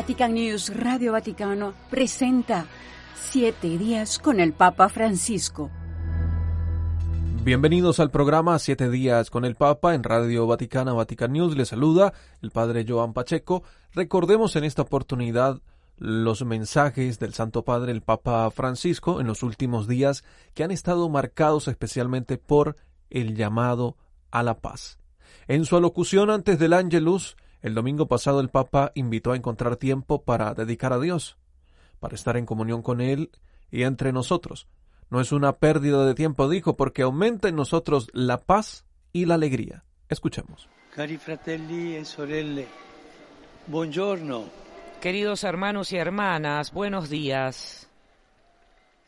Vatican News Radio Vaticano presenta Siete días con el Papa Francisco. Bienvenidos al programa Siete días con el Papa en Radio Vaticana Vatican News. Les saluda el Padre Joan Pacheco. Recordemos en esta oportunidad los mensajes del Santo Padre, el Papa Francisco, en los últimos días que han estado marcados especialmente por el llamado a la paz. En su alocución antes del Ángelus, el domingo pasado el Papa invitó a encontrar tiempo para dedicar a Dios, para estar en comunión con Él y entre nosotros. No es una pérdida de tiempo, dijo, porque aumenta en nosotros la paz y la alegría. Escuchemos. Cari fratelli e sorelle, buongiorno. Queridos hermanos y hermanas, buenos días.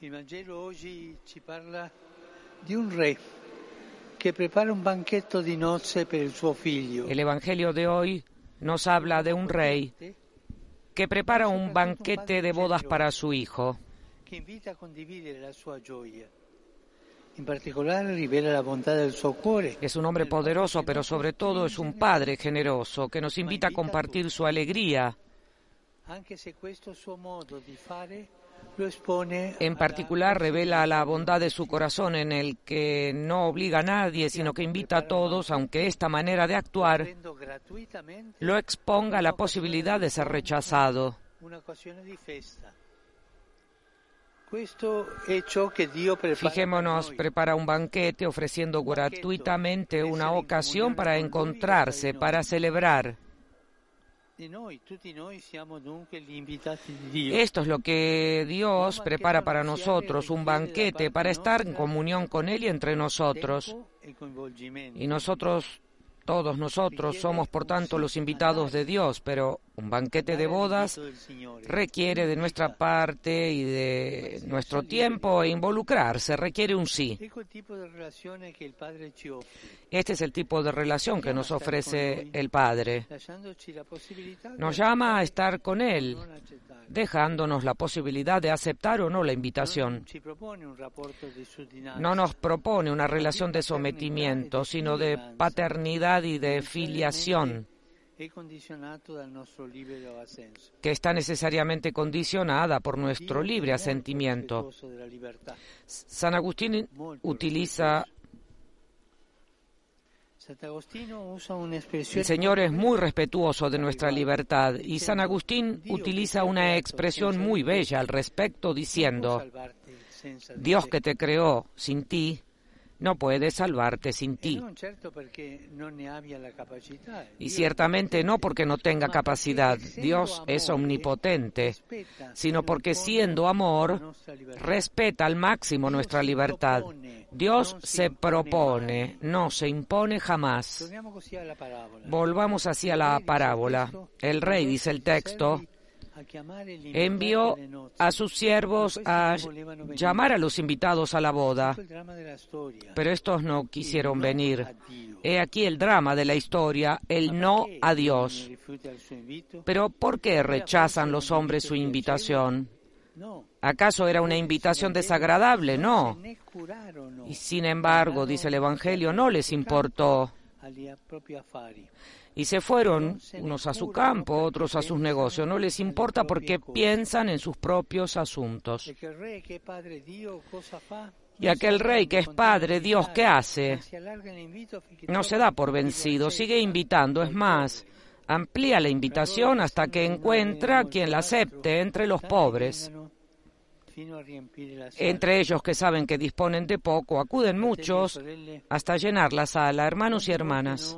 Il Vangelo oggi ci parla di un re che prepara un banchetto di nozze per il suo figlio. El Evangelio de hoy nos habla de un rey que prepara un banquete de bodas para su hijo. Es un hombre poderoso, pero sobre todo es un padre generoso que nos invita a compartir su alegría. En particular revela la bondad de su corazón en el que no obliga a nadie, sino que invita a todos, aunque esta manera de actuar lo exponga a la posibilidad de ser rechazado. Fijémonos, prepara un banquete ofreciendo gratuitamente una ocasión para encontrarse, para celebrar. Esto es lo que Dios prepara para nosotros, un banquete para estar en comunión con Él y entre nosotros. Y nosotros, todos nosotros, somos por tanto los invitados de Dios, pero un banquete de bodas Signore. requiere de nuestra parte y de nuestro tiempo e involucrarse, requiere un sí. Este es el tipo de relación que nos ofrece el Padre. Nos llama a estar con Él, dejándonos la posibilidad de aceptar o no la invitación. No nos propone una relación de sometimiento, sino de paternidad y de filiación, que está necesariamente condicionada por nuestro libre asentimiento. San Agustín utiliza, el Señor es muy respetuoso de nuestra libertad y San Agustín utiliza una expresión muy bella al respecto diciendo, Dios que te creó sin ti, no puede salvarte sin ti. Y ciertamente no porque no tenga capacidad, Dios es omnipotente, sino porque siendo amor, respeta al máximo nuestra libertad. Dios se propone, no se impone jamás. Volvamos hacia la parábola. El rey, dice el texto, envió a sus siervos a llamar a los invitados a la boda, pero estos no quisieron venir. He aquí el drama de la historia, el no a Dios. Pero ¿por qué rechazan los hombres su invitación? ¿Acaso era una invitación desagradable? No. Y sin embargo, dice el Evangelio, no les importó. Y se fueron unos a su campo, otros a sus negocios. No les importa porque piensan en sus propios asuntos. Y aquel rey que es padre, Dios, ¿qué hace? No se da por vencido, sigue invitando. Es más, amplía la invitación hasta que encuentra quien la acepte entre los pobres. Fino a riempire la sala. Entre ellos que saben que disponen de poco, acuden muchos hasta llenar la sala, hermanos y hermanas.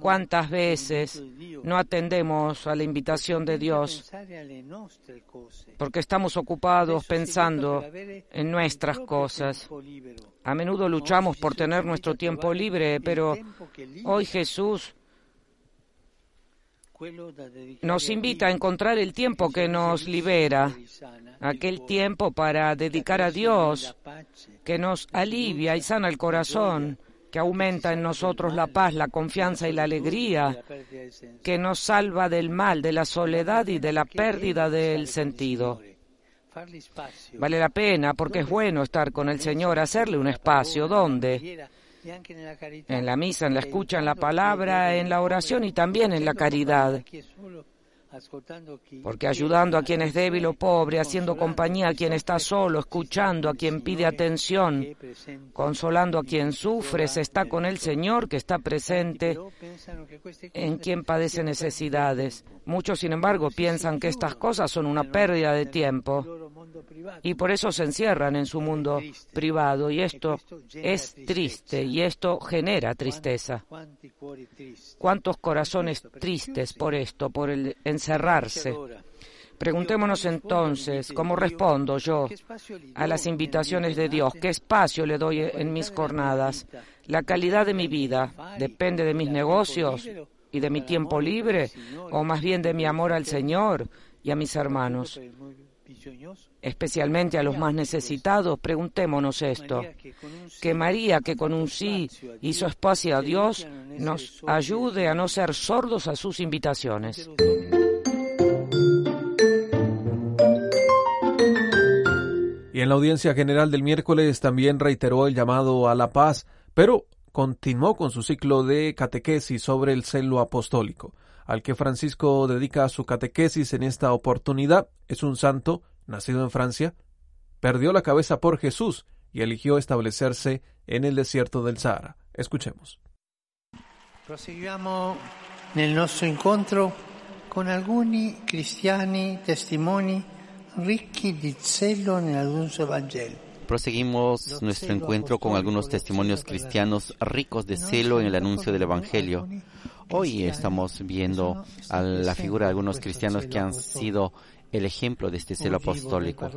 ¿Cuántas veces no atendemos a la invitación de Dios porque estamos ocupados pensando en nuestras cosas? A menudo luchamos por tener nuestro tiempo libre, pero hoy Jesús nos invita a encontrar el tiempo que nos libera, aquel tiempo para dedicar a Dios, que nos alivia y sana el corazón, que aumenta en nosotros la paz, la confianza y la alegría, que nos salva del mal, de la soledad y de la pérdida del sentido. Vale la pena porque es bueno estar con el Señor, hacerle un espacio. ¿Dónde? En la misa, en la escucha, en la palabra, en la oración y también en la caridad. Porque ayudando a quien es débil o pobre, haciendo compañía a quien está solo, escuchando a quien pide atención, consolando a quien sufre, se está con el Señor que está presente en quien padece necesidades. Muchos, sin embargo, piensan que estas cosas son una pérdida de tiempo. y por eso se encierran en su mundo privado y esto es triste y esto genera tristeza. ¿Cuántos corazones tristes por esto, por el encerrarse? Preguntémonos entonces, ¿cómo respondo yo a las invitaciones de Dios? ¿Qué espacio le doy en mis jornadas? ¿La calidad de mi vida depende de mis negocios y de mi tiempo libre o más bien de mi amor al Señor y a mis hermanos? especialmente a los más necesitados, preguntémonos esto. Que María, que con un sí hizo espacio a Dios, nos ayude a no ser sordos a sus invitaciones. En la audiencia general del miércoles también reiteró el llamado a la paz, pero continuó con su ciclo de catequesis sobre el celo apostólico, al que Francisco dedica su catequesis en esta oportunidad. Es un santo nacido en Francia, perdió la cabeza por Jesús y eligió establecerse en el desierto del Sahara. Escuchemos. Proseguiamo nel nostro incontro con alcuni cristiani testimoni Proseguimos nuestro encuentro con algunos testimonios cristianos ricos de celo en el anuncio del Evangelio. Hoy estamos viendo a la figura de algunos cristianos que han sido el ejemplo de este celo apostólico.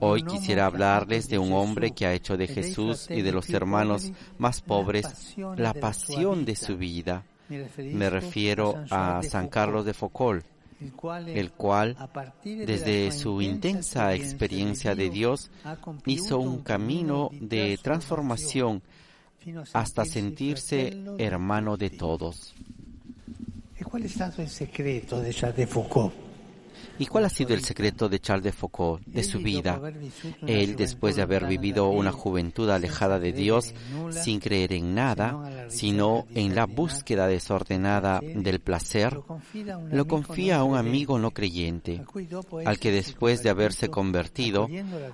Hoy quisiera hablarles de un hombre que ha hecho de Jesús y de los hermanos más pobres la pasión de su vida. Me refiero a San Carlos de Foucault, el cual, desde su intensa experiencia de Dios, hizo un camino de transformación hasta sentirse hermano de todos. ¿Cuál es el secreto de Charles de Foucault? ¿Y cuál ha sido el secreto de Charles de Foucault, de su vida? Él, después de haber vivido una juventud alejada de Dios, sin creer en nada, sino en la búsqueda desordenada del placer, lo confía a un amigo no creyente, al que después de haberse convertido,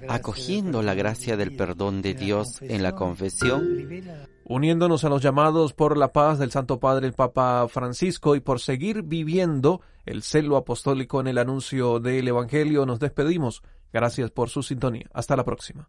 acogiendo la gracia del perdón de Dios en la confesión, uniéndonos a los llamados por la paz del Santo Padre el Papa Francisco y por seguir viviendo el celo apostólico en el anuncio del Evangelio, nos despedimos. Gracias por su sintonía. Hasta la próxima.